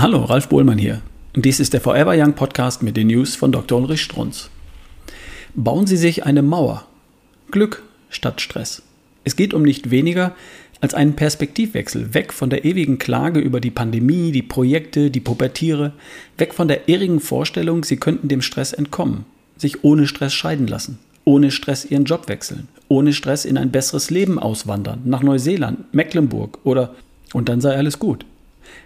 Hallo, Ralf Bohlmann hier. Dies ist der Forever Young Podcast mit den News von Dr. Ulrich Strunz. Bauen Sie sich eine Mauer. Glück statt Stress. Es geht um nicht weniger als einen Perspektivwechsel, weg von der ewigen Klage über die Pandemie, die Projekte, die Pubertiere, weg von der irrigen Vorstellung, Sie könnten dem Stress entkommen, sich ohne Stress scheiden lassen, ohne Stress Ihren Job wechseln, ohne Stress in ein besseres Leben auswandern, nach Neuseeland, Mecklenburg oder und dann sei alles gut.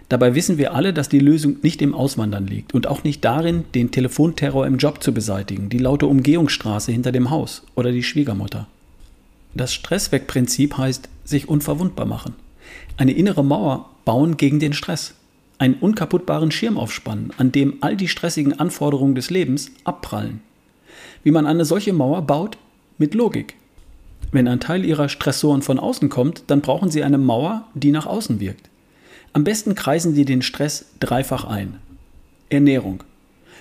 Dabei wissen wir alle, dass die Lösung nicht im Auswandern liegt und auch nicht darin, den Telefonterror im Job zu beseitigen, die laute Umgehungsstraße hinter dem Haus oder die Schwiegermutter. Das Stresswegprinzip heißt, sich unverwundbar machen. Eine innere Mauer bauen gegen den Stress. Einen unkaputtbaren Schirm aufspannen, an dem all die stressigen Anforderungen des Lebens abprallen. Wie man eine solche Mauer baut? Mit Logik. Wenn ein Teil ihrer Stressoren von außen kommt, dann brauchen sie eine Mauer, die nach außen wirkt. Am besten kreisen Sie den Stress dreifach ein. Ernährung.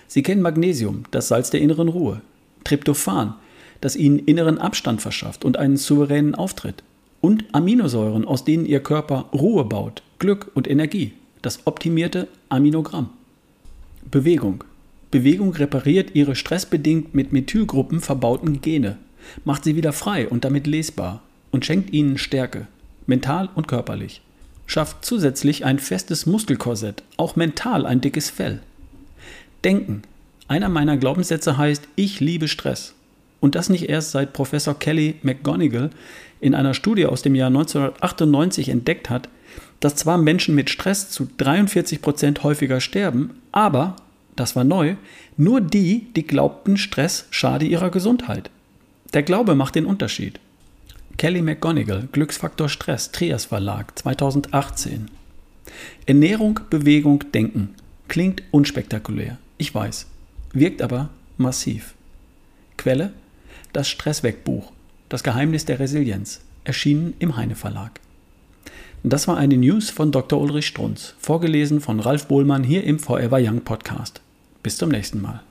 Sie kennen Magnesium, das Salz der inneren Ruhe. Tryptophan, das Ihnen inneren Abstand verschafft und einen souveränen Auftritt. Und Aminosäuren, aus denen Ihr Körper Ruhe baut, Glück und Energie. Das optimierte Aminogramm. Bewegung. Bewegung repariert Ihre stressbedingt mit Methylgruppen verbauten Gene, macht sie wieder frei und damit lesbar und schenkt Ihnen Stärke, mental und körperlich schafft zusätzlich ein festes Muskelkorsett, auch mental ein dickes Fell. Denken. Einer meiner Glaubenssätze heißt, ich liebe Stress. Und das nicht erst seit Professor Kelly McGonigal in einer Studie aus dem Jahr 1998 entdeckt hat, dass zwar Menschen mit Stress zu 43 Prozent häufiger sterben, aber, das war neu, nur die, die glaubten, Stress schade ihrer Gesundheit. Der Glaube macht den Unterschied. Kelly McGonigal, Glücksfaktor Stress, Trias Verlag, 2018. Ernährung, Bewegung, Denken. Klingt unspektakulär, ich weiß, wirkt aber massiv. Quelle: Das Stresswegbuch, das Geheimnis der Resilienz, erschienen im Heine Verlag. Das war eine News von Dr. Ulrich Strunz, vorgelesen von Ralf Bohlmann hier im Forever Young Podcast. Bis zum nächsten Mal.